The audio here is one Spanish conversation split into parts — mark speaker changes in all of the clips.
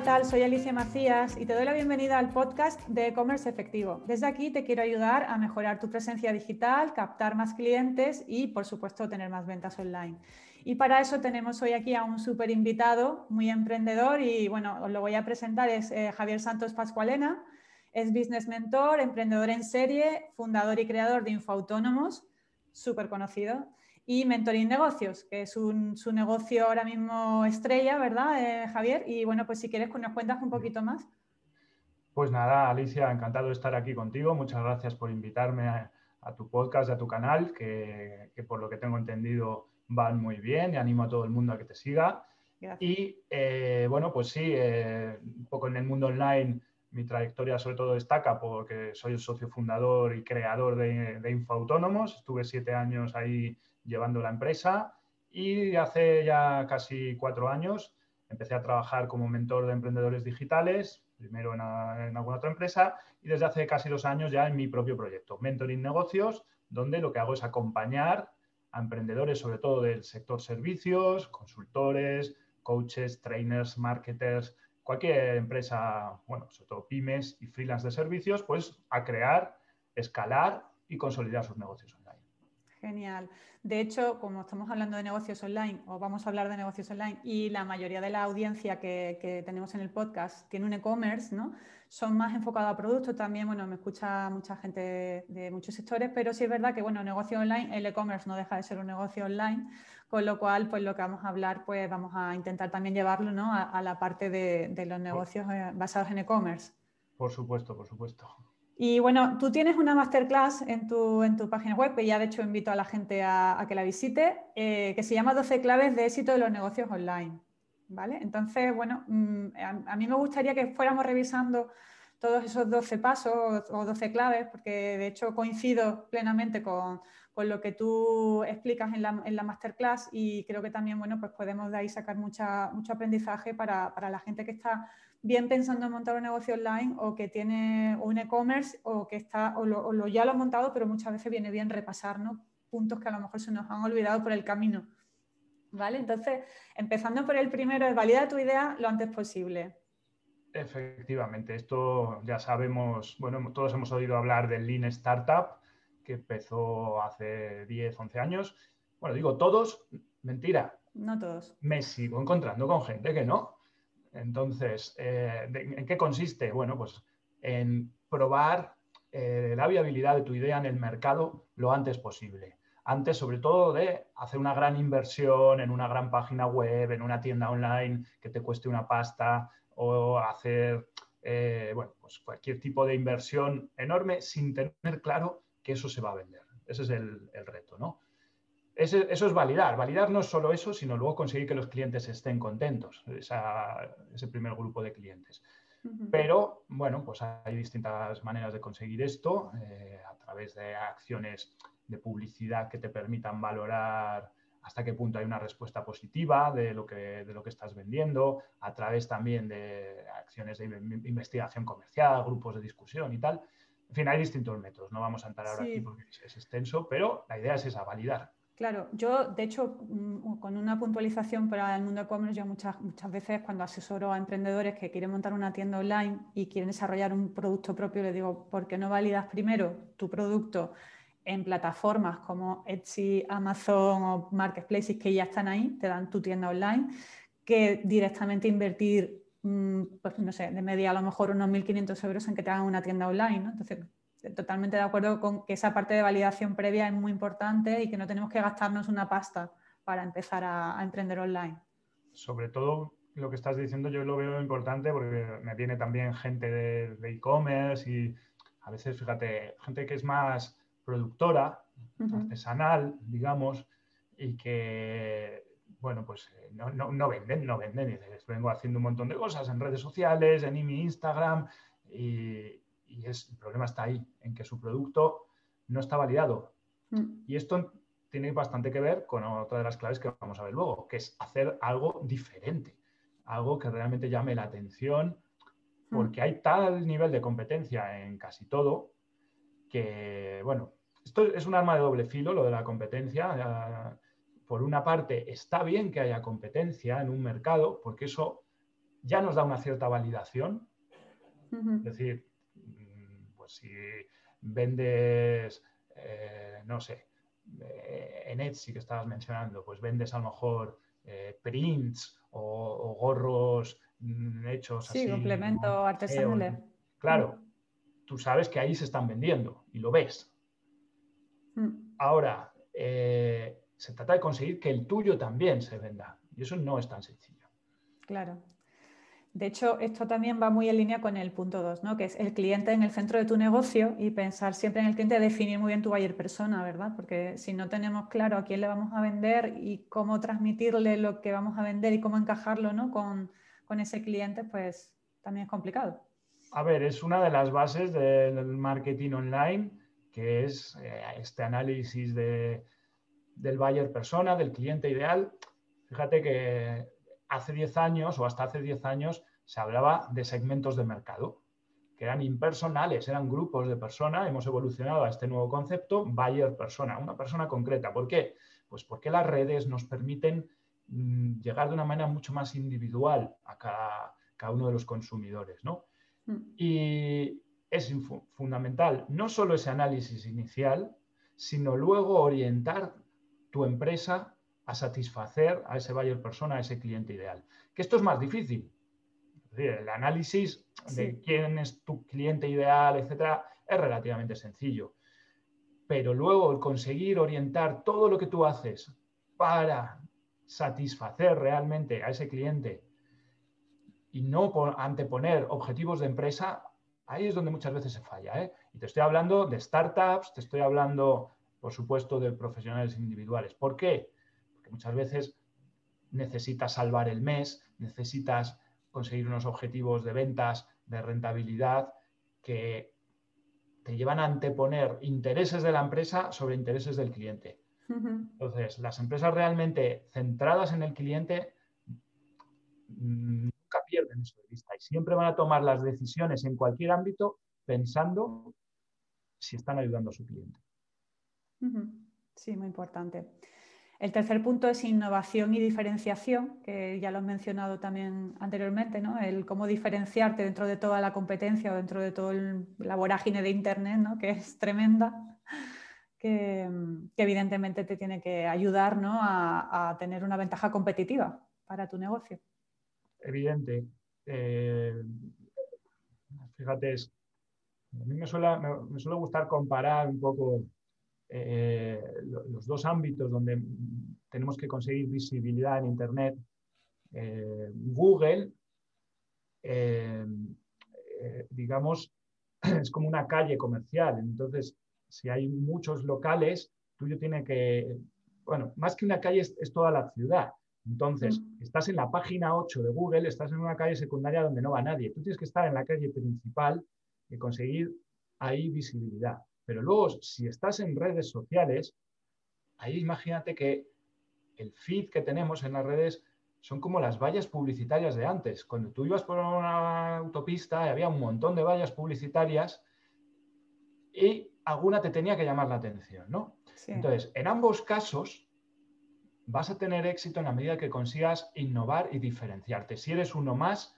Speaker 1: ¿qué tal? Soy Alicia Macías y te doy la bienvenida al podcast de e-commerce efectivo. Desde aquí te quiero ayudar a mejorar tu presencia digital, captar más clientes y, por supuesto, tener más ventas online. Y para eso tenemos hoy aquí a un súper invitado, muy emprendedor y, bueno, os lo voy a presentar, es eh, Javier Santos Pascualena. Es business mentor, emprendedor en serie, fundador y creador de Infoautónomos, súper conocido y Mentoring Negocios, que es su negocio ahora mismo estrella, ¿verdad, eh, Javier? Y bueno, pues si quieres, pues nos cuentas un poquito más.
Speaker 2: Pues nada, Alicia, encantado de estar aquí contigo. Muchas gracias por invitarme a, tu podcast, a tu canal, que, por lo que tengo entendido van muy bien y animo a todo el mundo a que te siga. Y eh, bueno, pues sí, eh, un poco en el mundo online mi trayectoria sobre todo destaca porque soy el socio fundador y creador de, de Infoautónomos. Estuve siete años ahí llevando la empresa y hace ya casi cuatro años empecé a trabajar como mentor de emprendedores digitales, primero en, alguna otra empresa y desde hace casi dos años ya en mi propio proyecto, Mentoring Negocios, donde lo que hago es acompañar a emprendedores, sobre todo del sector servicios, consultores, coaches, trainers, marketers, cualquier empresa, bueno, sobre todo pymes y freelance de servicios, pues a crear, escalar y consolidar sus negocios
Speaker 1: Genial. De hecho, como estamos hablando de negocios online o vamos a hablar de negocios online y la mayoría de la audiencia que, tenemos en el podcast tiene un e-commerce, ¿no? Son más enfocados a productos también, bueno, me escucha mucha gente de, muchos sectores, pero sí es verdad que, bueno, negocio online, el e-commerce no deja de ser un negocio online, con lo cual, pues lo que vamos a hablar, pues vamos a intentar también llevarlo, ¿no? A, la parte de, los negocios eh, basados en e-commerce.
Speaker 2: Por supuesto, por supuesto.
Speaker 1: Y bueno, tú tienes una masterclass en tu, en tu página web, que ya de hecho invito a la gente a, que la visite, eh, que se llama 12 claves de éxito de los negocios online. ¿Vale? Entonces, bueno, mm, a, mí me gustaría que fuéramos revisando todos esos 12 pasos o 12 claves, porque de hecho coincido plenamente con, lo que tú explicas en la, en la, masterclass y creo que también, bueno, pues podemos de ahí sacar mucho aprendizaje para, para la gente que está bien pensando en montar un negocio online o que tiene un e-commerce o que está o, lo, ya lo ha montado, pero muchas veces viene bien repasar puntos que a lo mejor se nos han olvidado por el camino. ¿Vale? Entonces, empezando por el primero, es validar tu idea lo antes posible.
Speaker 2: Efectivamente, esto ya sabemos, bueno, todos hemos oído hablar del Lean Startup, que empezó hace 10, 11 años. Bueno, digo todos, mentira.
Speaker 1: No todos.
Speaker 2: Me sigo encontrando con gente que no. Entonces, eh, ¿en qué consiste? Bueno, pues en probar eh, la viabilidad de tu idea en el mercado lo antes posible. Antes, sobre todo, de hacer una gran inversión en una gran página web, en una tienda online que te cueste una pasta o hacer eh, bueno, pues cualquier tipo de inversión enorme sin tener claro que eso se va a vender. Ese es el, el reto, ¿no? Eso es validar. Validar no es solo eso, sino luego conseguir que los clientes estén contentos, ese primer grupo de clientes. Pero, bueno, pues hay distintas maneras de conseguir esto eh, a través de acciones de publicidad que te permitan valorar hasta qué punto hay una respuesta positiva de lo que, de lo que estás vendiendo, a través también de acciones de investigación comercial, grupos de discusión y tal. En fin, hay distintos métodos. No vamos a entrar ahora aquí porque es extenso, pero la idea es esa, validar.
Speaker 1: Claro, yo de hecho mm, con una puntualización para el mundo e-commerce, yo muchas, muchas veces cuando asesoro a emprendedores que quieren montar una tienda online y quieren desarrollar un producto propio, les digo, ¿por qué no validas primero tu producto en plataformas como Etsy, Amazon o Marketplaces que ya están ahí, te dan tu tienda online, que directamente invertir, mm, pues no sé, de media a lo mejor unos 1.500 euros en que te hagan una tienda online, ¿no? Entonces, totalmente de acuerdo con que esa parte de validación previa es muy importante y que no tenemos que gastarnos una pasta para empezar a, emprender online.
Speaker 2: Sobre todo lo que estás diciendo yo lo veo importante porque me viene también gente de e-commerce y a veces, fíjate, gente que es más productora, artesanal, digamos, y que, bueno, pues eh, no, no, no venden, no venden. Y les vengo haciendo un montón de cosas en redes sociales, en mi Instagram, y, y es, el problema está ahí, en que su producto no está validado. Mm. Y esto tiene bastante que ver con otra de las claves que vamos a ver luego, que es hacer algo diferente, algo que realmente llame la atención, mm. porque hay tal nivel de competencia en casi todo que, bueno, esto es un arma de doble filo, lo de la competencia. Por una parte, está bien que haya competencia en un mercado, porque eso ya nos da una cierta validación. Es decir, si vendes, eh, no sé, eh, en Etsy que estabas mencionando, pues vendes a lo mejor eh, prints o, gorros mm, hechos
Speaker 1: sí, así. Sí, complemento artesanal.
Speaker 2: Claro, tú sabes que ahí se están vendiendo y lo ves. Mm. Ahora, se trata de conseguir que el tuyo también se venda. Y eso no es tan sencillo.
Speaker 1: Claro. De hecho, esto también va muy en línea con el punto 2, ¿no? que es el cliente en el centro de tu negocio y pensar siempre en el cliente, definir muy bien tu buyer persona, ¿verdad? Porque si no tenemos claro a quién le vamos a vender y cómo transmitirle lo que vamos a vender y cómo encajarlo ¿no? con, ese cliente, pues también es complicado.
Speaker 2: A ver, es una de las bases del marketing online, que es eh, este análisis de, del buyer persona, del cliente ideal. Fíjate que hace 10 años o hasta hace 10 años se hablaba de segmentos de mercado, que eran impersonales, eran grupos de personas. Hemos evolucionado a este nuevo concepto, buyer persona, una persona concreta. ¿Por qué? Pues porque las redes nos permiten mm, llegar de una manera mucho más individual a cada, uno de los consumidores. ¿no? Mm. Y es fundamental no solo ese análisis inicial, sino luego orientar tu empresa a satisfacer a ese buyer persona, a ese cliente ideal. Que esto es más difícil. el análisis de quién es tu cliente ideal, etcétera, es relativamente sencillo. Pero luego el conseguir orientar todo lo que tú haces para satisfacer realmente a ese cliente y no anteponer objetivos de empresa, ahí es donde muchas veces se falla. ¿eh? Y te estoy hablando de startups, te estoy hablando, por supuesto, de profesionales individuales. ¿Por qué? Muchas veces necesitas salvar el mes, necesitas conseguir unos objetivos de ventas, de rentabilidad, que te llevan a anteponer intereses de la empresa sobre intereses del cliente. Entonces, las empresas realmente centradas en el cliente nunca pierden eso de vista y siempre van a tomar las decisiones en cualquier ámbito pensando si están ayudando a su cliente.
Speaker 1: Sí, muy importante. El tercer punto es innovación y diferenciación, que ya lo he mencionado también anteriormente, ¿no? el cómo diferenciarte dentro de toda la competencia o dentro de toda la vorágine de Internet, ¿no? que es tremenda, que, evidentemente te tiene que ayudar ¿no? a, tener una ventaja competitiva para tu negocio.
Speaker 2: Evidente. Eh, fíjate, a mí me suele, me suele gustar comparar un poco eh, los dos ámbitos donde tenemos que conseguir visibilidad en Internet, eh, Google, eh, digamos, es como una calle comercial. Entonces, si hay muchos locales, tuyo tiene que, bueno, más que una calle es, toda la ciudad. Entonces, mm. estás en la página 8 de Google, estás en una calle secundaria donde no va nadie. Tú tienes que estar en la calle principal y conseguir ahí visibilidad. Pero luego, si estás en redes sociales, ahí imagínate que el feed que tenemos en las redes son como las vallas publicitarias de antes. Cuando tú ibas por una autopista y había un montón de vallas publicitarias y alguna te tenía que llamar la atención, ¿no? Entonces, en ambos casos vas a tener éxito en la medida que consigas innovar y diferenciarte. Si eres uno más,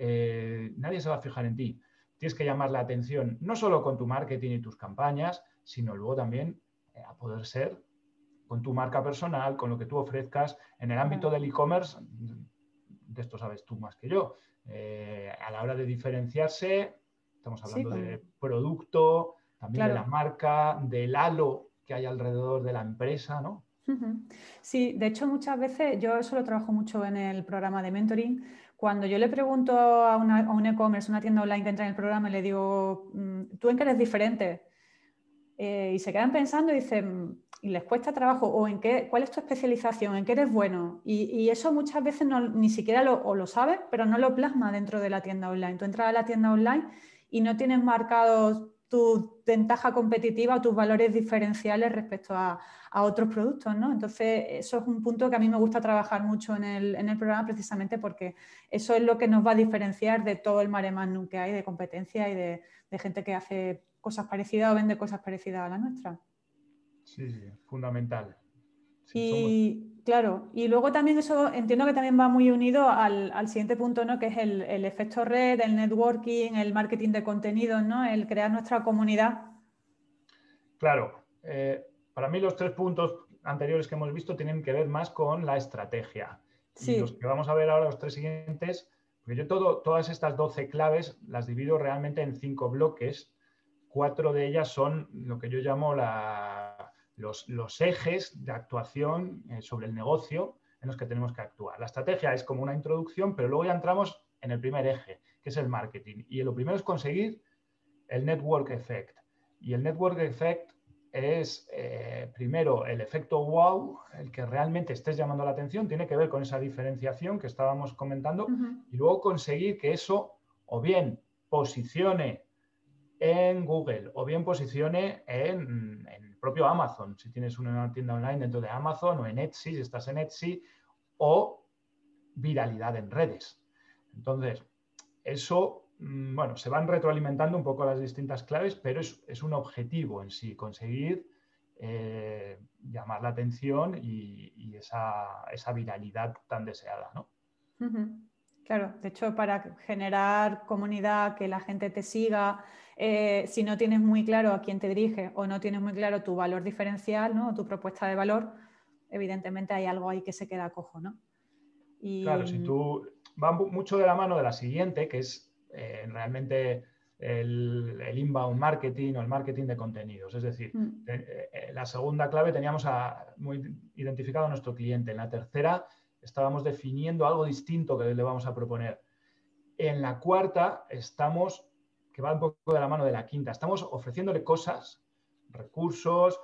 Speaker 2: eh, nadie se va a fijar en ti tienes que llamar la atención no solo con tu marketing y tus campañas, sino luego también eh, a poder ser con tu marca personal, con lo que tú ofrezcas en el ámbito del e-commerce, de esto sabes tú más que yo. Eh, a la hora de diferenciarse, estamos hablando de producto, también de la marca, del halo que hay alrededor de la empresa, ¿no?
Speaker 1: Sí, de hecho muchas veces yo eso lo trabajo mucho en el programa de mentoring, cuando yo le pregunto a, un e-commerce, una tienda online que entra en el programa le digo, mm, ¿tú en qué eres diferente? Eh, y se quedan pensando y dicen, y les cuesta trabajo, o en qué, cuál es tu especialización, en qué eres bueno. Y, eso muchas veces no, ni siquiera lo, o lo sabes, pero no lo plasma dentro de la tienda online. Tú entras a la tienda online y no tienes marcados tu ventaja competitiva o tus valores diferenciales respecto a, otros productos, ¿no? Entonces, eso es un punto que a mí me gusta trabajar mucho en el, programa precisamente porque eso es lo que nos va a diferenciar de todo el mare magnum que hay de competencia y de, gente que hace cosas parecidas o vende cosas parecidas a la nuestra.
Speaker 2: Sí, sí, fundamental.
Speaker 1: y Claro, y luego también eso entiendo que también va muy unido al, siguiente punto, ¿no? Que es el, efecto red, el networking, el marketing de contenidos, ¿no? El crear nuestra comunidad.
Speaker 2: Claro, eh, para mí los tres puntos anteriores que hemos visto tienen que ver más con la estrategia. Sí. Y los que vamos a ver ahora, los tres siguientes, porque yo todo, todas estas 12 claves las divido realmente en cinco bloques. Cuatro de ellas son lo que yo llamo los, ejes de actuación eh, sobre el negocio en los que tenemos que actuar. La estrategia es como una introducción, pero luego ya entramos en el primer eje, que es el marketing. Y lo primero es conseguir el network effect. Y el network effect es eh, primero el efecto wow, el que realmente estés llamando la atención, tiene que ver con esa diferenciación que estábamos comentando, y luego conseguir que eso o bien posicione en Google o bien posicione en, propio Amazon, si tienes una tienda online dentro de Amazon o en Etsy, si estás en Etsy, o viralidad en redes. Entonces, eso Mm, bueno, se van retroalimentando un poco las distintas claves, pero es, un objetivo en sí, conseguir eh, llamar la atención y, esa, viralidad tan deseada, ¿no?
Speaker 1: Claro, de hecho, para generar comunidad, que la gente te siga, eh, si no tienes muy claro a quién te dirige o no tienes muy claro tu valor diferencial, ¿no? tu propuesta de valor, evidentemente hay algo ahí que se queda cojo, ¿no?
Speaker 2: Claro, si tú va mucho de la mano de la siguiente, que es eh, realmente el, inbound marketing o el marketing de contenidos. Es decir, mm. eh, eh, la segunda clave teníamos muy identificado a nuestro cliente. En la tercera estábamos definiendo algo distinto que le vamos a proponer. En la cuarta estamos, que va un poco de la mano de la quinta, estamos ofreciéndole cosas, recursos.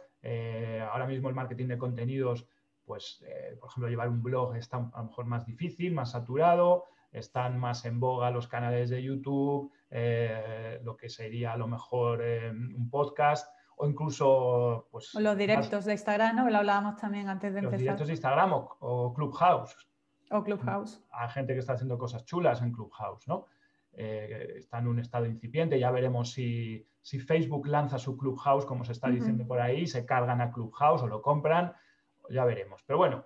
Speaker 2: ahora mismo el marketing de contenidos, pues, por ejemplo, llevar un blog está a lo mejor más difícil, más saturado están más en boga los canales de YouTube, eh, lo que sería a lo mejor eh, un podcast o incluso... Pues,
Speaker 1: o los directos de Instagram, ¿no? Lo hablábamos también antes de
Speaker 2: empezar.
Speaker 1: Los
Speaker 2: directos de Instagram o, Clubhouse.
Speaker 1: O Clubhouse.
Speaker 2: Hay gente que está haciendo cosas chulas en Clubhouse, ¿no? Eh, está en un estado incipiente, ya veremos si, Facebook lanza su Clubhouse, como se está diciendo por ahí, se cargan a Clubhouse o lo compran, ya veremos. Pero bueno,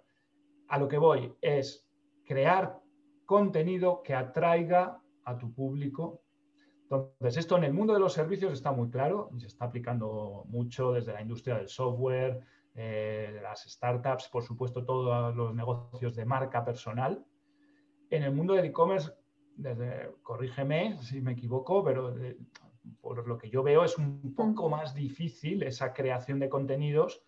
Speaker 2: a lo que voy es crear contenido que atraiga a tu público. Entonces, esto en el mundo de los servicios está muy claro, se está aplicando mucho desde la industria del software, eh, las startups, por supuesto, todos los negocios de marca personal. En el mundo del e-commerce, corrígeme si me equivoco, pero eh, por lo que yo veo es un poco más difícil esa creación de contenidos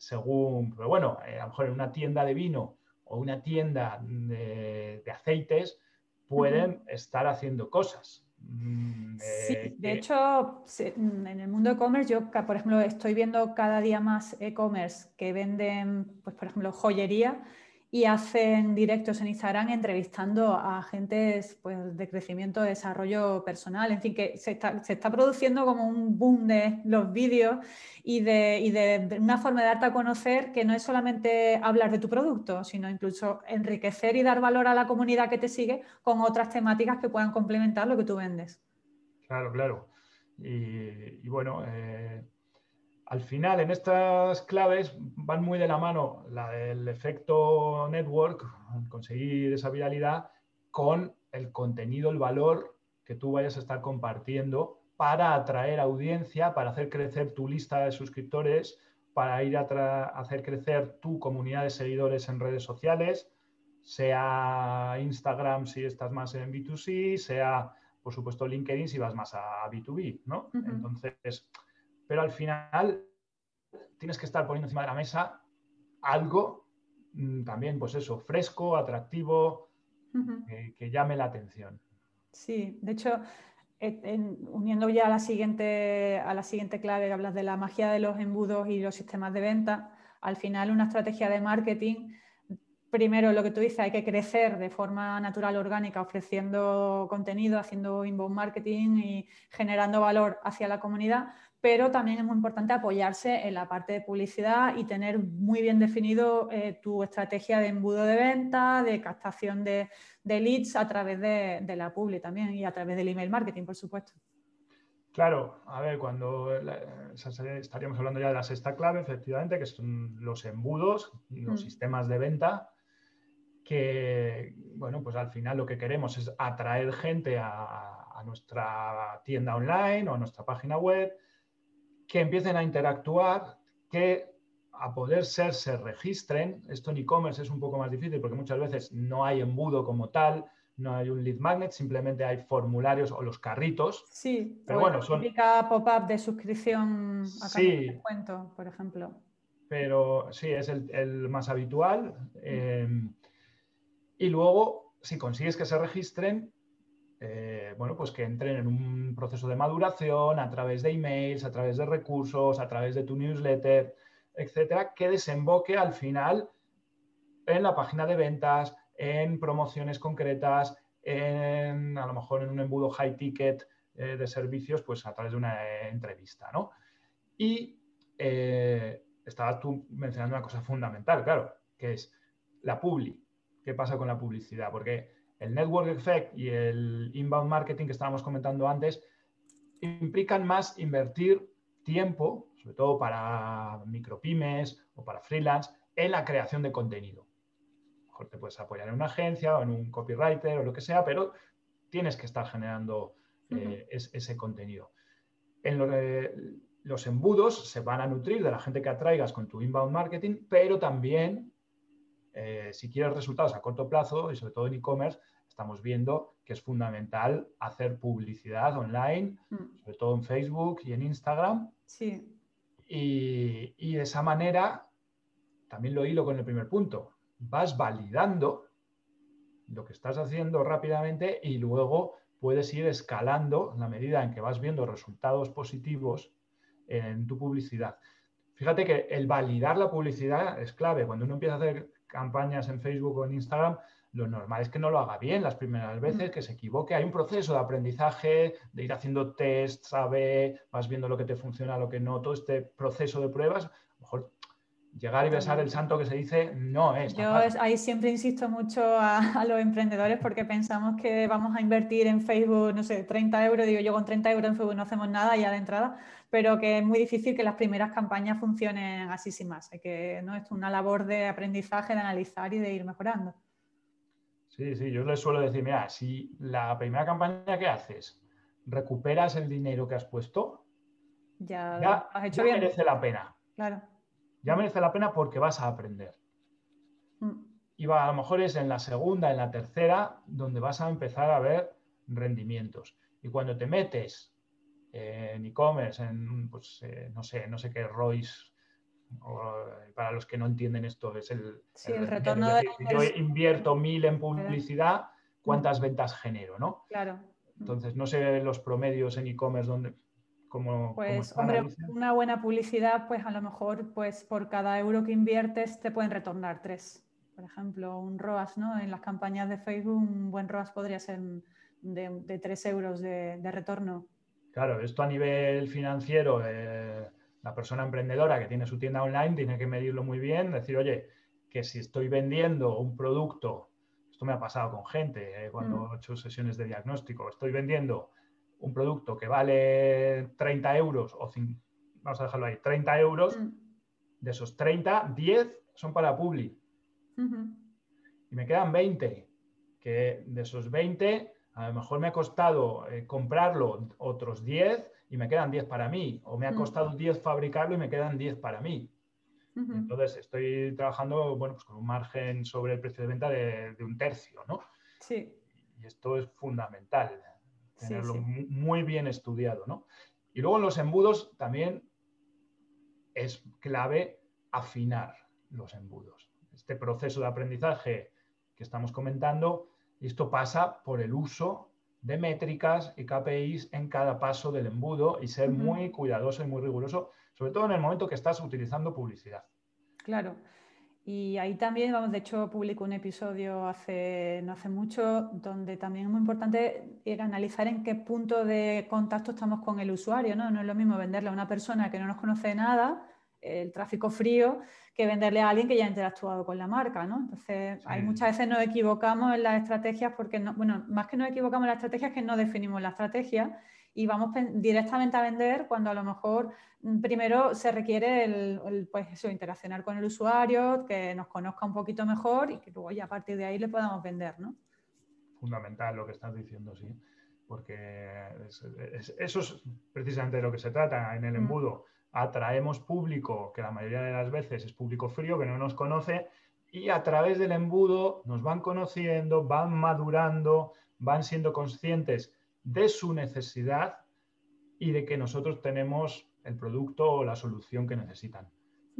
Speaker 2: según, pero bueno, eh, a lo mejor en una tienda de vino o una tienda de, aceites pueden estar haciendo cosas.
Speaker 1: Mm, sí, eh, de hecho, en el mundo e-commerce, yo, por ejemplo, estoy viendo cada día más e-commerce que venden, pues, por ejemplo, joyería y hacen directos en Instagram entrevistando a agentes pues, de crecimiento, desarrollo personal. En fin, que se está, produciendo como un boom de los vídeos y, de, una forma de darte a conocer que no es solamente hablar de tu producto, sino incluso enriquecer y dar valor a la comunidad que te sigue con otras temáticas que puedan complementar lo que tú vendes.
Speaker 2: Claro, claro. Y, bueno, eh, al final, en estas claves van muy de la mano la del efecto network, conseguir esa viralidad, con el contenido, el valor que tú vayas a estar compartiendo para atraer audiencia, para hacer crecer tu lista de suscriptores, para ir a hacer crecer tu comunidad de seguidores en redes sociales, sea Instagram si estás más en B2C, sea, por supuesto, LinkedIn si vas más a B2B, ¿no? Entonces, pero al final tienes que estar poniendo encima de la mesa algo mm, también, pues eso, fresco, atractivo, que, llame la atención.
Speaker 1: Sí, de hecho, uniendo ya a la, siguiente, a la siguiente clave que hablas de la magia de los embudos y los sistemas de venta, al final una estrategia de marketing primero lo que tú dices, hay que crecer de forma natural, orgánica, ofreciendo contenido, haciendo inbound marketing y generando valor hacia la comunidad, pero también es muy importante apoyarse en la parte de publicidad y tener muy bien definido eh, tu estrategia de embudo de venta, de captación de, leads a través de, la publi también y a través del email marketing, por supuesto.
Speaker 2: Claro, a ver, cuando estaríamos hablando ya de la sexta clave, efectivamente, que son los embudos y los mm. sistemas de venta, que, bueno, pues al final lo que queremos es atraer gente a, nuestra tienda online o a nuestra página web, que empiecen a interactuar, que a poder ser se registren. Esto en e-commerce es un poco más difícil porque muchas veces no hay embudo como tal, no hay un lead magnet, simplemente hay formularios o los carritos.
Speaker 1: Sí, pero bueno, son... pop-up de suscripción a sí, descuento, por ejemplo.
Speaker 2: Pero sí, es el, más habitual. Em, y luego, si consigues que se registren, eh, bueno, pues que entren en un proceso de maduración a través de emails, a través de recursos, a través de tu newsletter, etcétera, que desemboque al final en la página de ventas, en promociones concretas, en, a lo mejor en un embudo high ticket eh, de servicios, pues a través de una eh, entrevista, ¿no? Y eh, estabas tú mencionando una cosa fundamental, claro, que es la publi. ¿Qué pasa con la publicidad? Porque el network effect y el inbound marketing que estábamos comentando antes implican más invertir tiempo, sobre todo para micropymes o para freelance, en la creación de contenido te puedes apoyar en una agencia o en un copywriter o lo que sea, pero tienes que estar generando eh, ese contenido. En los embudos se van a nutrir de la gente que atraigas con tu inbound marketing, pero también, eh, si quieres resultados a corto plazo, y sobre todo en e-commerce, estamos viendo que es fundamental hacer publicidad online, mm. sobre todo en Facebook y en Instagram.
Speaker 1: Sí.
Speaker 2: Y, y de esa manera, también lo hilo con el primer punto, vas validando lo que estás haciendo rápidamente y luego puedes ir escalando en la medida en que vas viendo resultados positivos en tu publicidad. Fíjate que el validar la publicidad es clave. Cuando uno empieza a hacer campañas en Facebook o en Instagram, lo normal es que no lo haga bien las primeras veces, que se equivoque. Hay un proceso de aprendizaje, de ir haciendo tests, sabe, vas viendo lo que te funciona, lo que no, todo este proceso de pruebas. A lo mejor llegar y besar el santo que se dice no es.
Speaker 1: Yo ahí siempre insisto mucho a, los emprendedores porque pensamos que vamos a invertir en Facebook, no sé, 30 euros, digo yo con 30 euros en Facebook no hacemos nada ya de entrada, pero que es muy difícil que las primeras campañas funcionen así sin más. Hay que, ¿no? Es una labor de aprendizaje, de analizar y de ir mejorando.
Speaker 2: Sí, sí, yo les suelo decir, mira, si la primera campaña que haces recuperas el dinero que has puesto,
Speaker 1: ya, has hecho
Speaker 2: ya merece la pena.
Speaker 1: Claro
Speaker 2: ya merece la pena porque vas a aprender. Mm. Y va, a lo mejor es en la segunda, en la tercera, donde vas a empezar a ver rendimientos. Y cuando te metes en e-commerce, en, pues, eh, no sé, no sé qué Royce, para los que no entienden esto, es el,
Speaker 1: retorno de...
Speaker 2: Yo invierto mil en publicidad, ¿cuántas ventas genero? ¿no?
Speaker 1: Claro.
Speaker 2: Entonces, no sé los promedios en e-commerce donde,
Speaker 1: pues, hombre, una buena publicidad, pues a lo mejor, pues por cada euro que inviertes te pueden retornar tres. Por ejemplo, un ROAS, ¿no? En las campañas de Facebook, un buen ROAS podría ser de, tres euros de, retorno.
Speaker 2: Claro, esto a nivel financiero, eh, la persona emprendedora que tiene su tienda online tiene que medirlo muy bien, decir, oye, que si estoy vendiendo un producto, esto me ha pasado con gente eh, cuando mm. he hecho sesiones de diagnóstico, estoy vendiendo un producto que vale 30 euros, o vamos a dejarlo ahí, 30 euros, mm. de esos 30, 10 son para Publi. Y me quedan 20, que de esos 20, a lo mejor me ha costado eh, comprarlo otros 10 y me quedan 10 para mí, o me ha mm. costado 10 fabricarlo y me quedan 10 para mí. Entonces estoy trabajando bueno, pues con un margen sobre el precio de venta de, de un tercio, ¿no?
Speaker 1: Sí.
Speaker 2: Y esto es fundamental tenerlo muy bien estudiado, ¿no? Y luego en los embudos también es clave afinar los embudos. Este proceso de aprendizaje que estamos comentando, esto pasa por el uso de métricas y KPIs en cada paso del embudo y ser muy cuidadoso y muy riguroso, sobre todo en el momento que estás utilizando publicidad.
Speaker 1: Claro. Y ahí también, vamos, de hecho, publico un episodio hace, no hace mucho, donde también es muy importante ir a analizar en qué punto de contacto estamos con el usuario, ¿no? No es lo mismo venderle a una persona que no nos conoce nada el tráfico frío que venderle a alguien que ya ha interactuado con la marca, ¿no? Entonces, hay muchas veces nos equivocamos en las estrategias porque, no, bueno, más que nos equivocamos en las estrategias, es que no definimos la estrategia y vamos directamente a vender cuando a lo mejor mm, primero se requiere el, pues eso, interaccionar con el usuario, que nos conozca un poquito mejor y que luego ya a partir de ahí le podamos vender, ¿no?
Speaker 2: Fundamental lo que estás diciendo, sí. Porque eso es precisamente de lo que se trata en el mm. Atraemos público, que la mayoría de las veces es público frío, que no nos conoce, y a través del embudo nos van conociendo, van madurando, van siendo conscientes de su necesidad y de que nosotros tenemos el producto o la solución que necesitan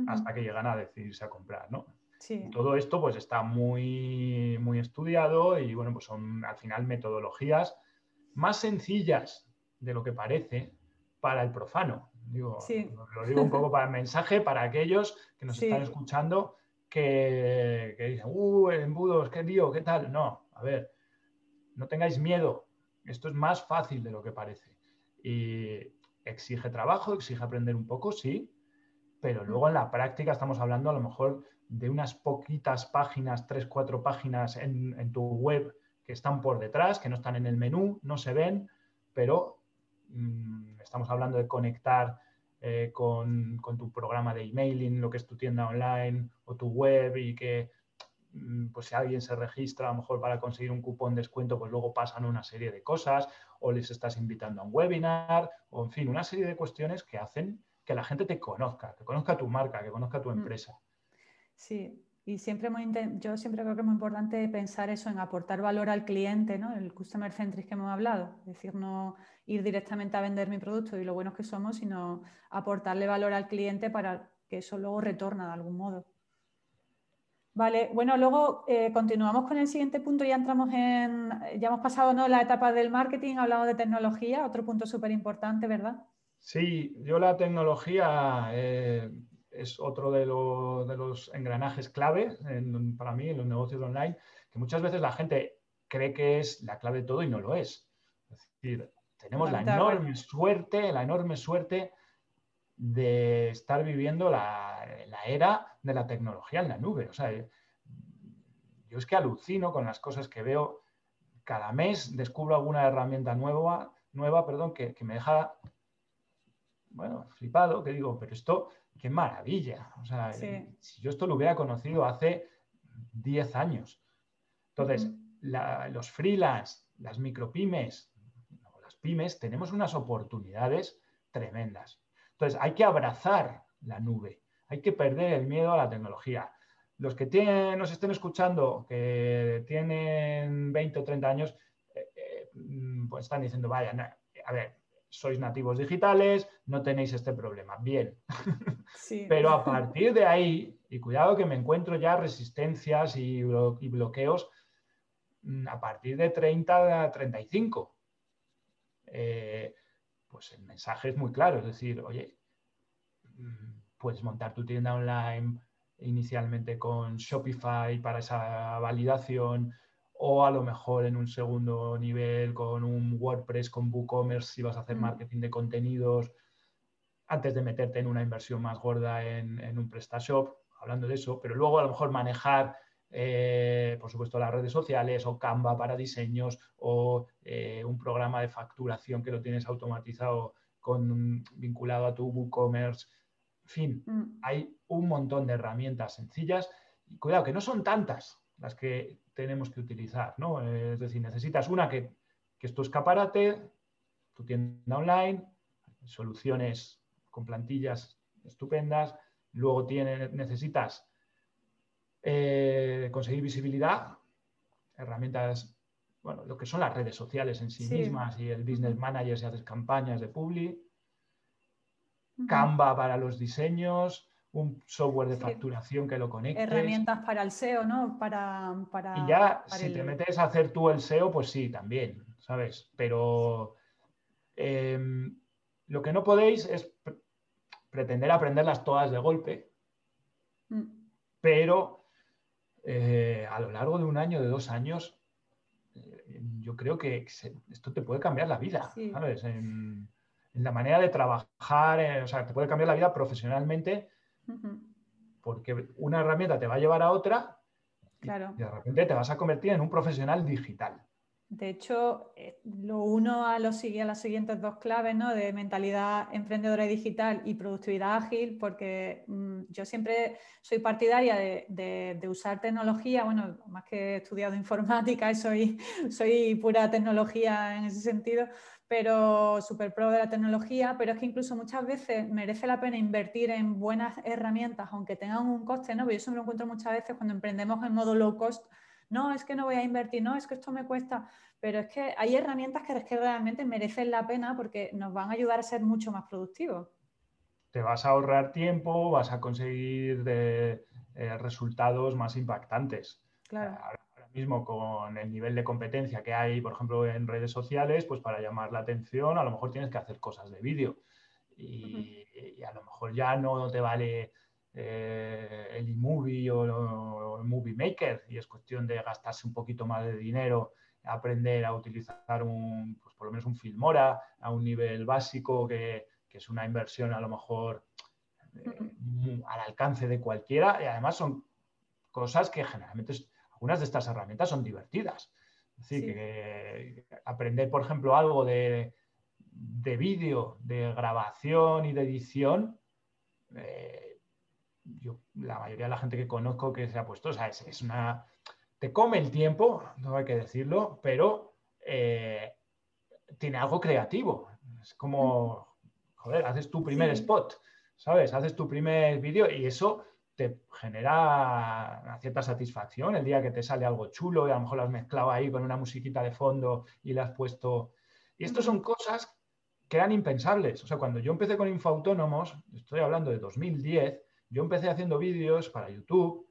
Speaker 2: hasta que llegan a decidirse a comprar, ¿no? Todo esto pues está muy, muy estudiado y bueno, pues son al final metodologías más sencillas de lo que parece para el profano. Digo, Lo digo un poco para el mensaje, para aquellos que nos están escuchando que, que dicen, uh, embudos, qué lío, qué tal. No, a ver, no tengáis miedo, esto es más fácil de lo que parece. Y exige trabajo, exige aprender un poco, sí, pero luego en la práctica estamos hablando a lo mejor de unas poquitas páginas, tres, cuatro páginas en, tu web que están por detrás, que no están en el menú, no se ven, pero estamos hablando de conectar eh, con, con, tu programa de emailing, lo que es tu tienda online o tu web y que Mm, pues si alguien se registra a lo mejor para conseguir un cupón de descuento, pues luego pasan una serie de cosas, o les estás invitando a un webinar, o en fin, una serie de cuestiones que hacen que la gente te conozca, que conozca tu marca, que conozca tu mm. empresa.
Speaker 1: Sí, y siempre muy yo siempre creo que es muy importante pensar eso en aportar valor al cliente, ¿no? El customer centric que hemos hablado, es decir, no ir directamente a vender mi producto y lo buenos que somos, sino aportarle valor al cliente para que eso luego retorna de algún modo. Vale, bueno, luego eh, continuamos con el siguiente punto, ya entramos en, ya hemos pasado ¿no? la etapa del marketing, hablamos de tecnología, otro punto súper importante, ¿verdad?
Speaker 2: Sí, yo la tecnología eh, es otro de, los engranajes clave para mí en los negocios online, que muchas veces la gente cree que es la clave de todo y no lo es. Es decir, tenemos la enorme suerte, la enorme suerte de estar viviendo la, era de la tecnología en la nube. O sea, yo es que alucino con las cosas que veo. Cada mes descubro alguna herramienta nueva, nueva perdón, que, me deja, bueno, flipado, que digo, pero esto, qué maravilla. O sea, si yo esto lo hubiera conocido hace 10 años. Entonces, los freelance, las micropymes, las pymes, tenemos unas oportunidades tremendas. Entonces, hay que abrazar la nube, hay que perder el miedo a la tecnología. Los que tienen, nos estén escuchando, que tienen 20 o 30 años, eh, eh, pues están diciendo, vaya, a ver, sois nativos digitales, no tenéis este problema. Bien. Pero a partir de ahí, y cuidado que me encuentro ya resistencias y, bloqueos mm, a partir de 30 a 35. Eh, pues el mensaje es muy claro, es decir, oye, mm, puedes montar tu tienda online inicialmente con Shopify para esa validación o a lo mejor en un segundo nivel con un WordPress, con WooCommerce si vas a hacer mm. marketing de contenidos, antes de meterte en una inversión más gorda en, en un PrestaShop, hablando de eso, pero luego a lo mejor manejar eh, por supuesto, las redes sociales o Canva para diseños o eh, un programa de facturación que lo tienes automatizado con, vinculado a tu WooCommerce. En fin, mm. hay un montón de herramientas sencillas y cuidado, que no son tantas las que tenemos que utilizar, ¿no? Es decir, necesitas una que, que es tu escaparate, tu tienda online, soluciones con plantillas estupendas, luego tiene, necesitas eh, conseguir visibilidad, herramientas, bueno, lo que son las redes sociales en sí, mismas y el business manager si haces campañas de publi, Canva para los diseños, un software de facturación que lo conecte.
Speaker 1: Herramientas para el SEO, ¿no? Para,
Speaker 2: y ya, si te metes a hacer tú el SEO, pues sí, también, ¿sabes? Pero em, lo que no podéis es pretender aprenderlas todas de golpe, mm. pero eh, a lo largo de un año, de dos años, eh, yo creo que esto te puede cambiar la vida, ¿sabes? En, la manera de trabajar, eh, o sea, te puede cambiar la vida profesionalmente, Porque una herramienta te va a llevar a otra
Speaker 1: claro.
Speaker 2: y de repente te vas a convertir en un profesional digital.
Speaker 1: De hecho, eh, lo uno a, los, a las siguientes dos claves, ¿no? De mentalidad emprendedora y digital y productividad ágil, porque mm, yo siempre soy partidaria de, usar tecnología, bueno, más que he estudiado informática y soy, soy pura tecnología en ese sentido, pero súper pro de la tecnología, pero es que incluso muchas veces merece la pena invertir en buenas herramientas, aunque tengan un coste, ¿no? Pero yo eso me lo encuentro muchas veces cuando emprendemos en modo low cost, no, es que no voy a invertir, no, es que esto me cuesta, pero es que hay herramientas que, que realmente merecen la pena porque nos van a ayudar a ser mucho más productivos.
Speaker 2: Te vas a ahorrar tiempo, vas a conseguir eh, resultados más impactantes.
Speaker 1: Claro.
Speaker 2: Ahora mismo con el nivel de competencia que hay, por ejemplo, en redes sociales, pues para llamar la atención a lo mejor tienes que hacer cosas de vídeo. Y, y a lo mejor ya no te vale eh, el eMovie o, el Movie Maker y es cuestión de gastarse un poquito más de dinero, aprender a utilizar un, pues por lo menos un Filmora a un nivel básico que, es una inversión a lo mejor eh, al alcance de cualquiera. Y además son cosas que generalmente algunas de estas herramientas son divertidas. Es decir, que, aprender, por ejemplo, algo de, de vídeo, de grabación y de edición, eh, yo, la mayoría de la gente que conozco que se ha puesto, o sea, es, una... Te come el tiempo, no hay que decirlo, pero eh, tiene algo creativo. Es como, joder, haces tu primer spot, ¿sabes? Haces tu primer vídeo y eso te genera una cierta satisfacción el día que te sale algo chulo y a lo mejor lo has mezclado ahí con una musiquita de fondo y le has puesto... Y esto son cosas que eran impensables. O sea, cuando yo empecé con Infoautónomos, estoy hablando de 2010, yo empecé haciendo vídeos para YouTube,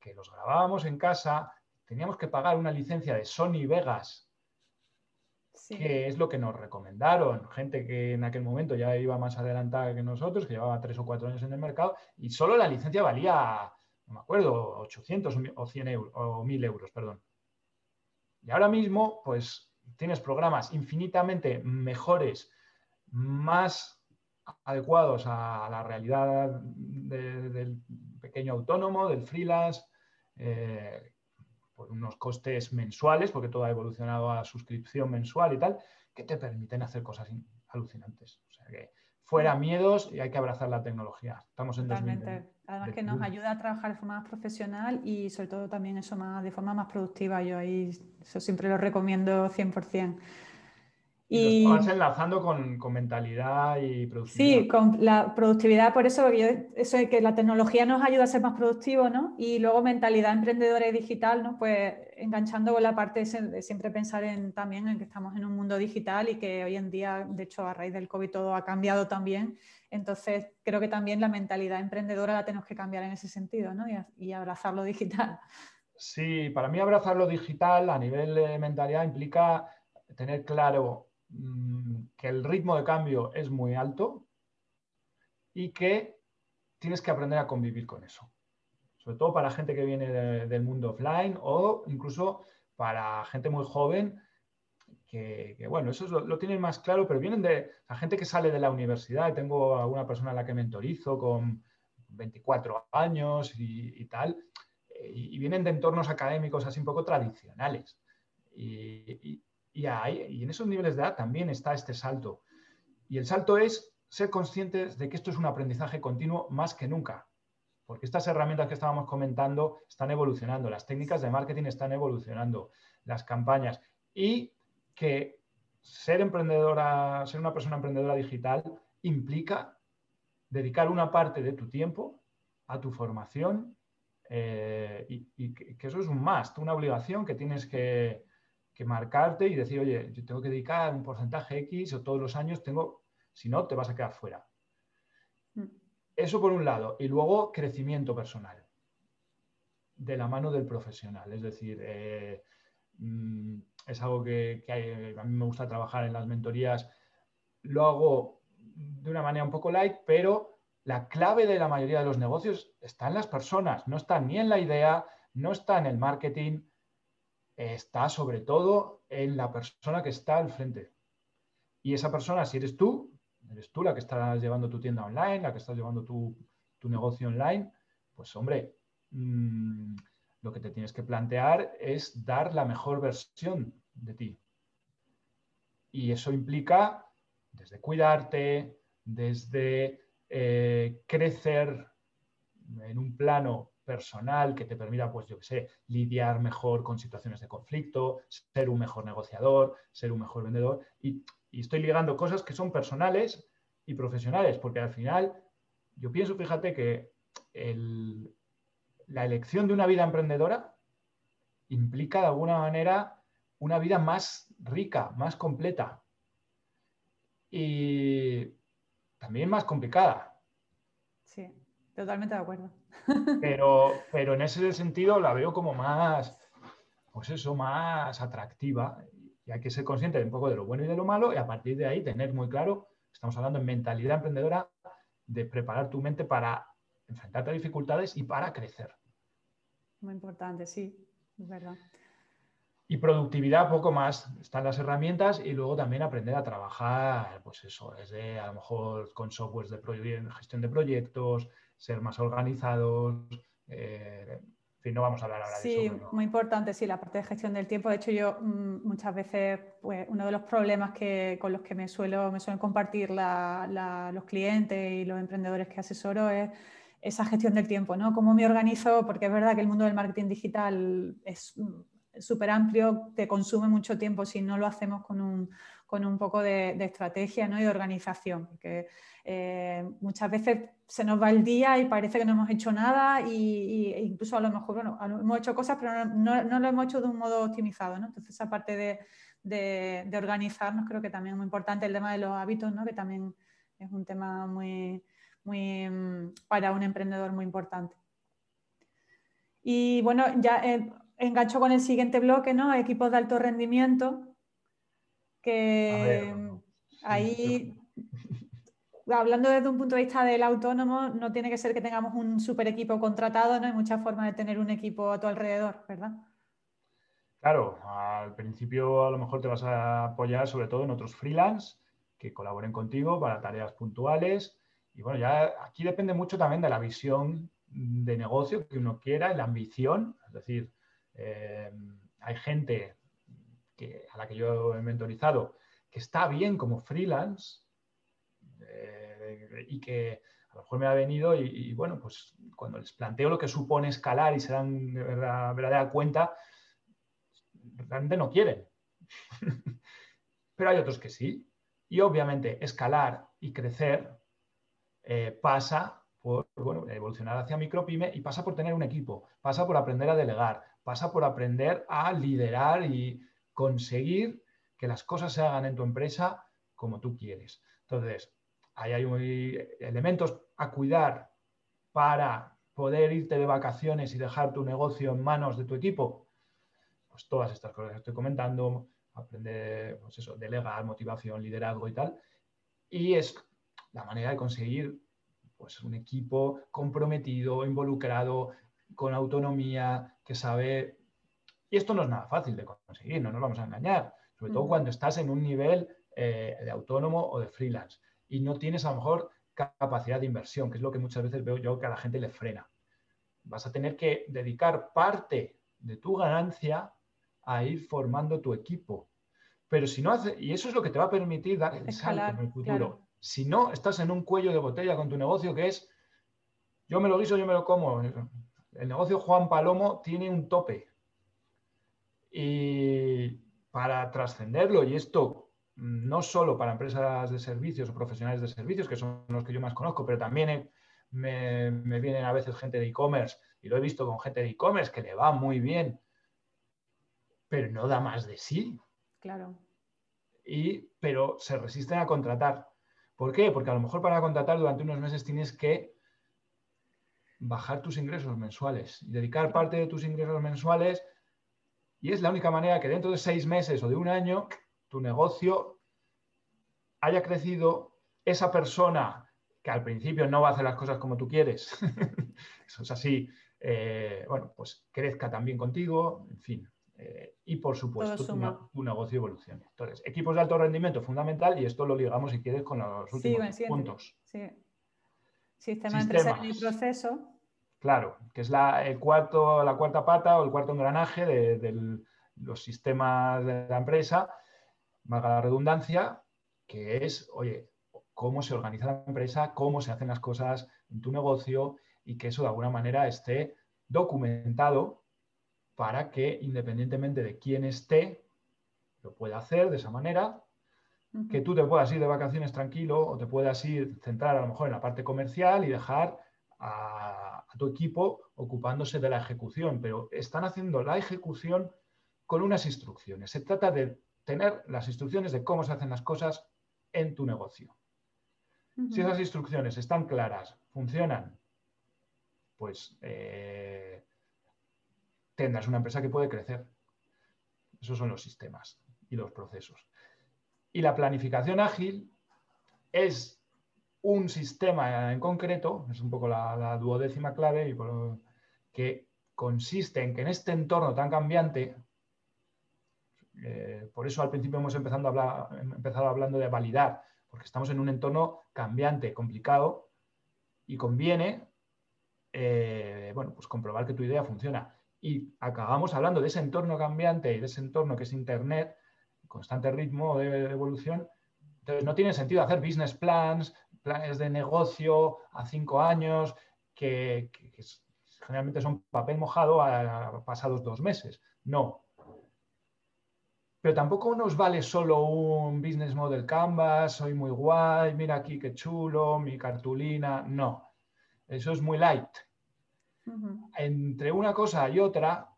Speaker 2: que los grabábamos en casa, teníamos que pagar una licencia de Sony Vegas, que es lo que nos recomendaron, gente que en aquel momento ya iba más adelantada que nosotros, que llevaba tres o cuatro años en el mercado, y solo la licencia valía, no me acuerdo, 800 o 100 euros, o 1000 euros, perdón. Y ahora mismo, pues tienes programas infinitamente mejores, más adecuados a la realidad del pequeño autónomo, del freelance, eh, por unos costes mensuales, porque todo ha evolucionado a suscripción mensual y tal, que te permiten hacer cosas alucinantes. O sea que fuera miedos y hay que abrazar la tecnología. Estamos en
Speaker 1: Totalmente. Además que nos ayuda a trabajar de forma más profesional y sobre todo también eso más, de forma más productiva. Yo ahí eso siempre lo recomiendo 100%.
Speaker 2: Y vas enlazando con, mentalidad y productividad.
Speaker 1: Sí, con la productividad, por eso, eso es que la tecnología nos ayuda a ser más productivos, ¿no? Y luego mentalidad emprendedora y digital, ¿no? Pues enganchando con la parte de siempre pensar en, también en que estamos en un mundo digital y que hoy en día, de hecho, a raíz del COVID todo ha cambiado también. Entonces, creo que también la mentalidad emprendedora la tenemos que cambiar en ese sentido, ¿no? Y, y abrazar lo digital.
Speaker 2: Sí, para mí abrazar lo digital a nivel de mentalidad implica tener claro que el ritmo de cambio es muy alto y que tienes que aprender a convivir con eso. Sobre todo para gente que viene del mundo offline o incluso para gente muy joven que, bueno, eso lo, tienen más claro, pero vienen de la gente que sale de la universidad. Tengo alguna persona a la que mentorizo con 24 años y, tal, y, vienen de entornos académicos así un poco tradicionales. En esos niveles de edad también está este salto. Y el salto es ser conscientes de que esto es un aprendizaje continuo más que nunca. Porque estas herramientas que estábamos comentando están evolucionando, las técnicas de marketing están evolucionando, las campañas. Y que ser emprendedora, ser una persona emprendedora digital implica dedicar una parte de tu tiempo a tu formación eh, y, que eso es un must, una obligación que tienes que, que marcarte y decir, oye, yo tengo que dedicar un porcentaje X o todos los años tengo, si no, te vas a quedar fuera. Mm. Eso por un lado. Y luego crecimiento personal, de la mano del profesional. Es decir, eh, mm, es algo que, a mí me gusta trabajar en las mentorías. Lo hago de una manera un poco light, pero la clave de la mayoría de los negocios está en las personas, no está ni en la idea, no está en el marketing, está sobre todo en la persona que está al frente. Y esa persona, si eres tú, eres tú la que estás llevando tu tienda online, la que estás llevando tu, tu negocio online, pues hombre, mm, lo que te tienes que plantear es dar la mejor versión de ti. Y eso implica desde cuidarte, desde eh, crecer en un plano personal que te permita, pues yo qué sé, lidiar mejor con situaciones de conflicto, ser un mejor negociador, ser un mejor vendedor. Y, estoy ligando cosas que son personales y profesionales, porque al final yo pienso, fíjate, que la elección de una vida emprendedora implica de alguna manera una vida más rica, más completa y también más complicada.
Speaker 1: Sí, totalmente de acuerdo.
Speaker 2: Pero, pero en ese sentido la veo como más, pues eso, más atractiva. Y hay que ser consciente de un poco de lo bueno y de lo malo y a partir de ahí tener muy claro, estamos hablando en mentalidad emprendedora, de preparar tu mente para enfrentarte a dificultades y para crecer.
Speaker 1: Muy importante, sí, es verdad.
Speaker 2: Y productividad, poco más. Están las herramientas y luego también aprender a trabajar, pues eso, desde a lo mejor con softwares de gestión de proyectos, ser más organizados. Eh, en fin, no vamos a hablar ahora
Speaker 1: de
Speaker 2: eso.
Speaker 1: Sí, muy importante, sí, la parte de gestión del tiempo. De hecho, yo mm, muchas veces, pues uno de los problemas que, con los que me, suelo, me suelen compartir los clientes y los emprendedores que asesoro es esa gestión del tiempo, ¿no? Cómo me organizo, porque es verdad que el mundo del marketing digital es mm, súper amplio, te consume mucho tiempo si no lo hacemos con un, con un poco de, estrategia ¿no? y de organización. Porque eh, muchas veces se nos va el día y parece que no hemos hecho nada y, incluso a lo mejor bueno, hemos hecho cosas pero no, lo hemos hecho de un modo optimizado. ¿no? Entonces, aparte de, de, organizarnos, creo que también es muy importante el tema de los hábitos, ¿no? que también es un tema muy, muy mm, para un emprendedor muy importante. Y bueno, ya eh, engancho con el siguiente bloque, ¿no? Equipos de alto rendimiento, que ahí hablando desde un punto de vista del autónomo, no tiene que ser que tengamos un super equipo contratado, no hay muchas formas de tener un equipo a tu alrededor, ¿verdad?
Speaker 2: Claro, al principio a lo mejor te vas a apoyar sobre todo en otros freelance que colaboren contigo para tareas puntuales. Y bueno, ya aquí depende mucho también de la visión de negocio que uno quiera, la ambición. Es decir, eh, hay gente a la que yo he mentorizado que está bien como freelance, y que a lo mejor me ha venido y, bueno, pues cuando les planteo lo que supone escalar y se dan de verdad, verdadera cuenta, realmente no quieren. Pero hay otros que sí. Y obviamente escalar y crecer eh, pasa por evolucionar hacia micropyme y pasa por tener un equipo, pasa por aprender a delegar, pasa por aprender a liderar y conseguir que las cosas se hagan en tu empresa como tú quieres. Entonces, ahí hay elementos a cuidar para poder irte de vacaciones y dejar tu negocio en manos de tu equipo. Pues todas estas cosas que estoy comentando, aprender, pues eso, delegar, motivación, liderazgo y tal. Y es la manera de conseguir pues, un equipo comprometido, involucrado, con autonomía, que sabe... Y esto no es nada fácil de conseguir, no nos vamos a engañar, sobre todo cuando estás en un nivel eh, de autónomo o de freelance y no tienes a lo mejor capacidad de inversión, que es lo que muchas veces veo yo que a la gente le frena. Vas a tener que dedicar parte de tu ganancia a ir formando tu equipo. Pero si no hace, y eso es lo que te va a permitir dar el salto en el futuro. Si no, estás en un cuello de botella con tu negocio que es, yo me lo guiso, yo me lo como. El negocio Juan Palomo tiene un tope. Y para trascenderlo, y esto no solo para empresas de servicios o profesionales de servicios, que son los que yo más conozco, pero también me, vienen a veces gente de e-commerce, y lo he visto con gente de e-commerce que le va muy bien, pero no da más de sí.
Speaker 1: Claro.
Speaker 2: Y, pero se resisten a contratar. ¿Por qué? Porque a lo mejor para contratar durante unos meses tienes que bajar tus ingresos mensuales y dedicar parte de tus ingresos mensuales y es la única manera que dentro de seis meses o de un año tu negocio haya crecido, esa persona que al principio no va a hacer las cosas como tú quieres, eso es así, eh, bueno, pues crezca también contigo, en fin. Eh, y por supuesto, tu, negocio evolucione. Entonces, equipos de alto rendimiento fundamental y esto lo ligamos, si quieres, con los últimos puntos.
Speaker 1: Sistema empresarial y proceso.
Speaker 2: Claro, que es la, el cuarto, la cuarta pata o el cuarto engranaje de, los sistemas de la empresa, valga la redundancia, que es, oye, cómo se organiza la empresa, cómo se hacen las cosas en tu negocio y que eso de alguna manera esté documentado para que independientemente de quién esté, lo pueda hacer de esa manera, que tú te puedas ir de vacaciones tranquilo o te puedas ir centrar a lo mejor en la parte comercial y dejar a, tu equipo ocupándose de la ejecución, pero están haciendo la ejecución con unas instrucciones. Se trata de tener las instrucciones de cómo se hacen las cosas en tu negocio. Si esas instrucciones están claras, funcionan, pues eh, tendrás una empresa que puede crecer. Esos son los sistemas y los procesos. Y la planificación ágil es un sistema en concreto, es un poco la, duodécima clave, y que consiste en que en este entorno tan cambiante, eh, por eso al principio hemos empezado, a hablar, empezado hablando de validar, porque estamos en un entorno cambiante, complicado, y conviene eh, bueno, pues comprobar que tu idea funciona. Y acabamos hablando de ese entorno cambiante y de ese entorno que es Internet, constante ritmo de evolución. Entonces, no tiene sentido hacer business plans, planes de negocio a cinco años, que, generalmente son papel mojado a, pasados dos meses. No. Pero tampoco nos vale solo un business model canvas, soy muy guay, mira aquí qué chulo, mi cartulina. No. Eso es muy light. Entre una cosa y otra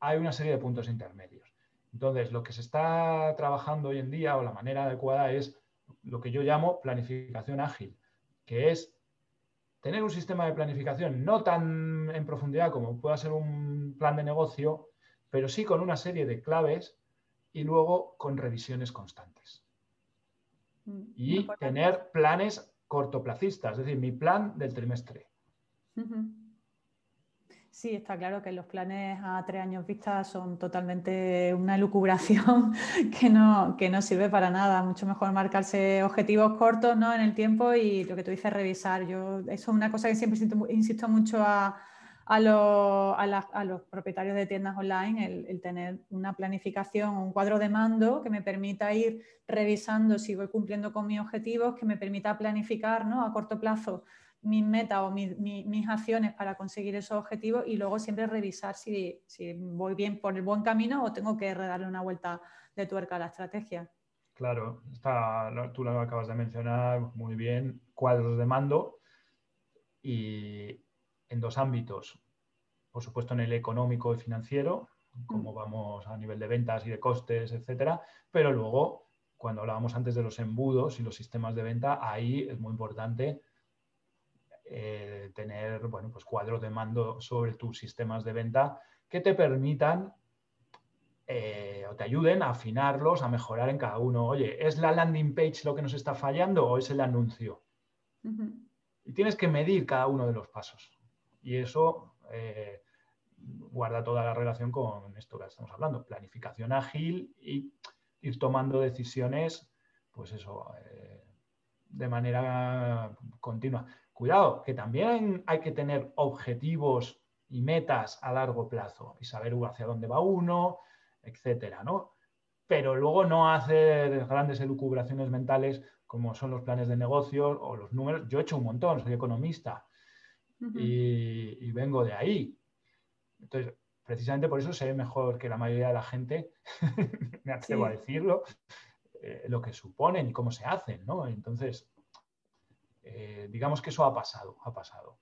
Speaker 2: hay una serie de puntos intermedios. Entonces, lo que se está trabajando hoy en día o la manera adecuada es lo que yo llamo planificación ágil, que es tener un sistema de planificación no tan en profundidad como pueda ser un plan de negocio, pero sí con una serie de claves y luego con revisiones constantes. Mm, y tener planes cortoplacistas, es decir, mi plan del trimestre.
Speaker 1: Sí, está claro que los planes a tres años vista son totalmente una elucubración que no, que no sirve para nada. Mucho mejor marcarse objetivos cortos ¿no? en el tiempo y lo que tú dices, revisar. Yo, eso es una cosa que siempre insisto, mucho a, a, los propietarios de tiendas online, el, tener una planificación, un cuadro de mando que me permita ir revisando si voy cumpliendo con mis objetivos, que me permita planificar ¿no? a corto plazo mis metas o mis acciones para conseguir esos objetivos y luego siempre revisar si, voy bien por el buen camino o tengo que darle una vuelta de tuerca a la estrategia.
Speaker 2: Claro, está, tú lo acabas de mencionar muy bien, cuadros de mando y en dos ámbitos. Por supuesto, en el económico y financiero, cómo vamos a nivel de ventas y de costes, etcétera, pero luego, cuando hablábamos antes de los embudos y los sistemas de venta, ahí es muy importante eh, tener bueno, pues cuadros de mando sobre tus sistemas de venta que te permitan eh, o te ayuden a afinarlos, a mejorar en cada uno. Oye, ¿es la landing page lo que nos está fallando o es el anuncio? Y tienes que medir cada uno de los pasos. Y eso eh, guarda toda la relación con esto que estamos hablando, planificación ágil y ir tomando decisiones, pues eso, de manera continua. Cuidado, que también hay que tener objetivos y metas a largo plazo y saber hacia dónde va uno, etcétera, ¿no? Pero luego no hacer grandes elucubraciones mentales como son los planes de negocio o los números. Yo he hecho un montón, soy economista y, vengo de ahí. Entonces, precisamente por eso sé mejor que la mayoría de la gente, me atrevo a decirlo, eh, lo que suponen y cómo se hacen, ¿no? Entonces, eh, digamos que eso ha pasado, ha pasado.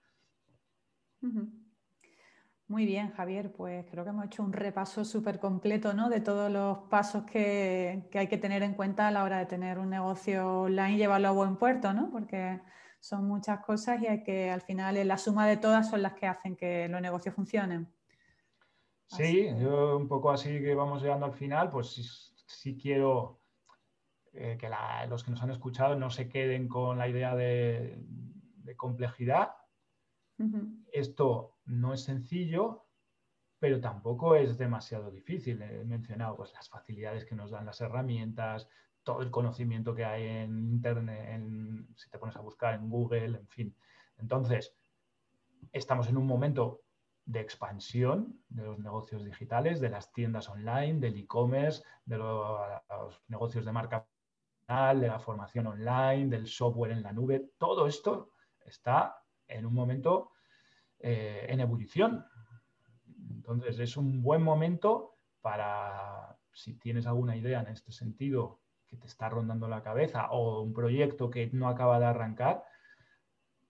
Speaker 1: Muy bien, Javier, pues creo que hemos hecho un repaso súper completo ¿no? de todos los pasos que, hay que tener en cuenta a la hora de tener un negocio online y llevarlo a buen puerto, ¿no? porque son muchas cosas y hay que al final la suma de todas son las que hacen que los negocios funcionen.
Speaker 2: Sí, yo un poco así que vamos llegando al final, pues sí quiero eh, que los que nos han escuchado no se queden con la idea de, complejidad. Esto no es sencillo, pero tampoco es demasiado difícil. He mencionado pues, las facilidades que nos dan las herramientas, todo el conocimiento que hay en Internet, si te pones a buscar en Google, en fin. Entonces, estamos en un momento de expansión de los negocios digitales, de las tiendas online, del e-commerce, de los, negocios de marca de la formación online, del software en la nube. Todo esto está en un momento eh, en ebullición. Entonces, es un buen momento para, si tienes alguna idea en este sentido que te está rondando la cabeza o un proyecto que no acaba de arrancar,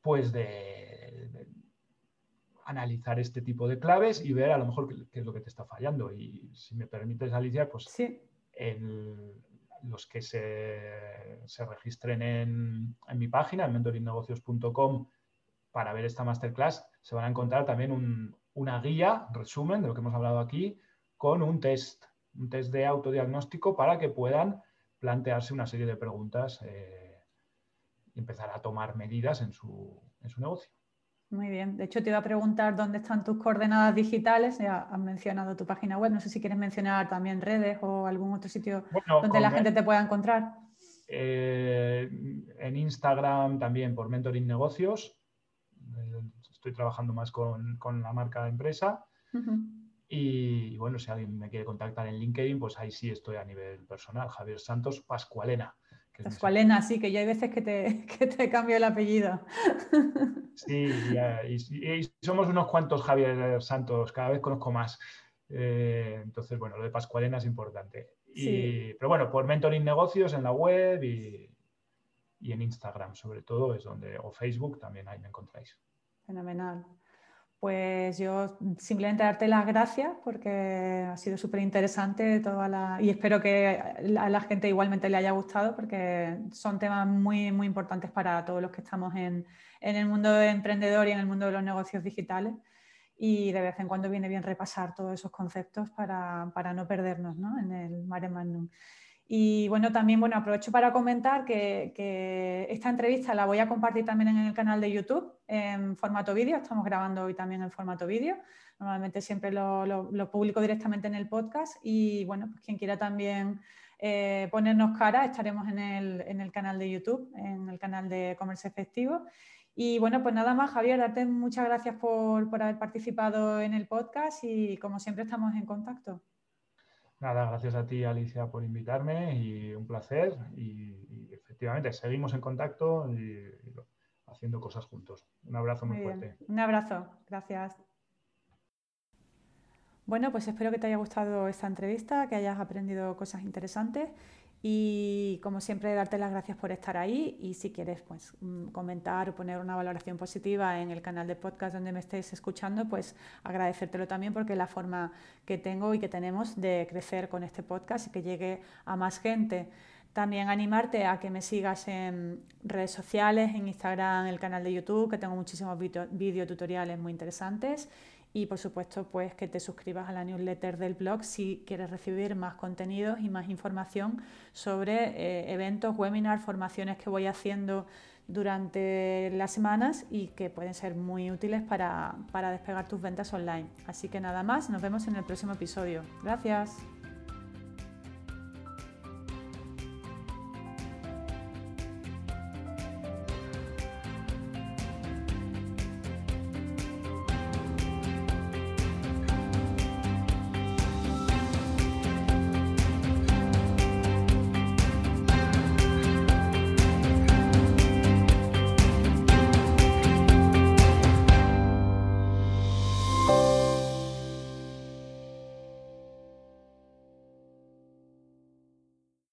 Speaker 2: pues de, analizar este tipo de claves y ver a lo mejor qué, es lo que te está fallando. Y si me permites, Alicia, pues los que se, registren en, mi página, en mentorinnegocios.com, para ver esta masterclass, se van a encontrar también una guía, resumen de lo que hemos hablado aquí, con un test, un test de autodiagnóstico para que puedan plantearse una serie de preguntas eh, y empezar a tomar medidas en su, en su negocio.
Speaker 1: Muy bien. De hecho, te iba a preguntar dónde están tus coordenadas digitales. Ya has mencionado tu página web. No sé si quieres mencionar también redes o algún otro sitio donde la gente te pueda encontrar.
Speaker 2: Eh, en Instagram también por Mentoring Negocios. Eh, estoy trabajando más con, la marca de empresa. y, bueno, si alguien me quiere contactar en LinkedIn, pues ahí sí estoy a nivel personal. Javier Santos Pascualena.
Speaker 1: Pascualena, sí, que yo hay veces que te, que te cambio el apellido.
Speaker 2: Sí, y, somos unos cuantos Javier Santos, cada vez conozco más. Eh, entonces, bueno, lo de Pascualena es importante. Pero bueno, por Mentoring Negocios en la web y, y en Instagram, sobre todo, es donde, o Facebook también ahí me encontráis.
Speaker 1: Fenomenal. Pues yo simplemente darte las gracias porque ha sido súper interesante toda la... y espero que a la gente igualmente le haya gustado porque son temas muy, muy importantes para todos los que estamos en, el mundo emprendedor y en el mundo de los negocios digitales y de vez en cuando viene bien repasar todos esos conceptos para, no perdernos en el mare magnum. Y bueno, también bueno, aprovecho para comentar que, esta entrevista la voy a compartir también en el canal de YouTube en formato vídeo. Estamos grabando hoy también en formato vídeo. Normalmente siempre lo, publico directamente en el podcast. Y bueno, pues quien quiera también eh, ponernos cara, estaremos en el, canal de YouTube, en el canal de Comercio Efectivo. Y bueno, pues nada más, Javier, darte muchas gracias por, por haber participado en el podcast y como siempre estamos en contacto.
Speaker 2: Nada, gracias a ti, Alicia, por invitarme y un placer. Y, efectivamente, seguimos en contacto y, haciendo cosas juntos. Un abrazo muy, fuerte.
Speaker 1: Un abrazo, gracias. Bueno, pues espero que te haya gustado esta entrevista, que hayas aprendido cosas interesantes y como siempre, darte las gracias por estar ahí y si quieres pues, mm, comentar o poner una valoración positiva en el canal de podcast donde me estés escuchando, pues agradecértelo también porque es la forma que tengo y que tenemos de crecer con este podcast y que llegue a más gente. También animarte a que me sigas en redes sociales, en Instagram, en el canal de YouTube, que tengo muchísimos videotutoriales muy interesantes y por supuesto pues que te suscribas a la newsletter del blog si quieres recibir más contenidos y más información sobre eh, eventos, webinars, formaciones que voy haciendo durante las semanas y que pueden ser muy útiles para, para despegar tus ventas online. Así que nada más, nos vemos en el próximo episodio. Gracias.